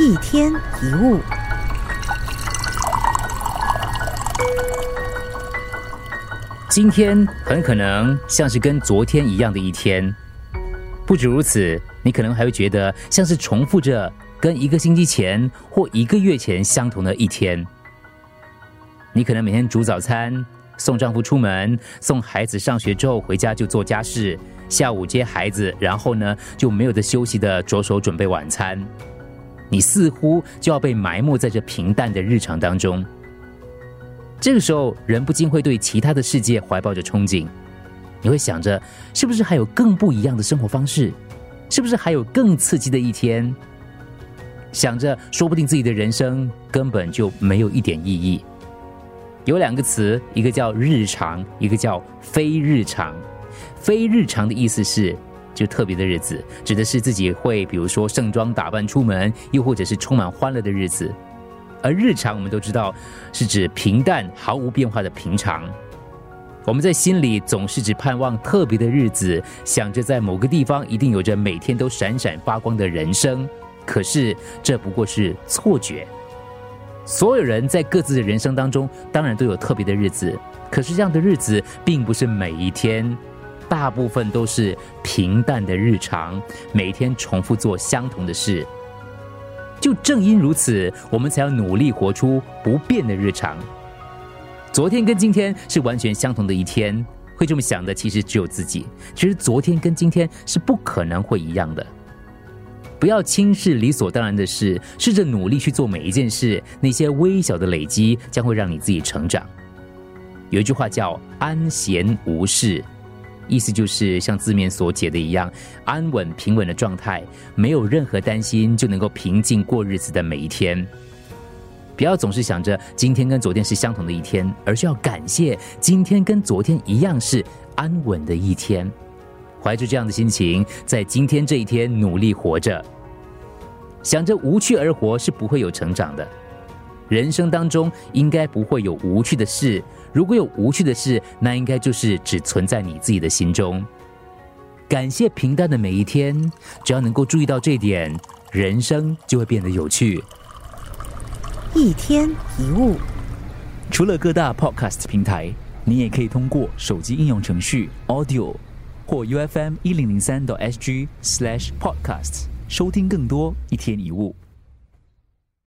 一天一物。今天很可能像是跟昨天一样的一天，不止如此，你可能还会觉得像是重复着跟一个星期前或一个月前相同的一天。你可能每天煮早餐，送丈夫出门，送孩子上学之后回家就做家事，下午接孩子，然后呢就没有的休息的着手准备晚餐。你似乎就要被埋没在这平淡的日常当中。这个时候，人不禁会对其他的世界怀抱着憧憬。你会想着，是不是还有更不一样的生活方式？是不是还有更刺激的一天？想着，说不定自己的人生根本就没有一点意义。有两个词，一个叫日常，一个叫非日常。非日常的意思是，就特别的日子，指的是自己会，比如说盛装打扮出门，又或者是充满欢乐的日子。而日常我们都知道是指平淡毫无变化的平常。我们在心里总是只盼望特别的日子，想着在某个地方一定有着每天都闪闪发光的人生。可是这不过是错觉。所有人在各自的人生当中，当然都有特别的日子，可是这样的日子并不是每一天，大部分都是平淡的日常，每天重复做相同的事。就正因如此，我们才要努力活出不变的日常。昨天跟今天是完全相同的一天，会这么想的其实只有自己。其实昨天跟今天是不可能会一样的。不要轻视理所当然的事，试着努力去做每一件事，那些微小的累积将会让你自己成长。有一句话叫“安闲无事”。意思就是像字面所解的一样，安稳平稳的状态，没有任何担心，就能够平静过日子的每一天。不要总是想着今天跟昨天是相同的一天，而是要感谢今天跟昨天一样是安稳的一天。怀着这样的心情，在今天这一天努力活着，想着无趣而活是不会有成长的。人生当中应该不会有无趣的事。如果有无趣的事，那应该就是只存在你自己的心中。感谢平淡的每一天，只要能够注意到这点，人生就会变得有趣。一天一物，除了各大 Podcast 平台，你也可以通过手机应用程序 Audio 或 U F M 一零零三 SG Slash Podcast 收听更多一天一物。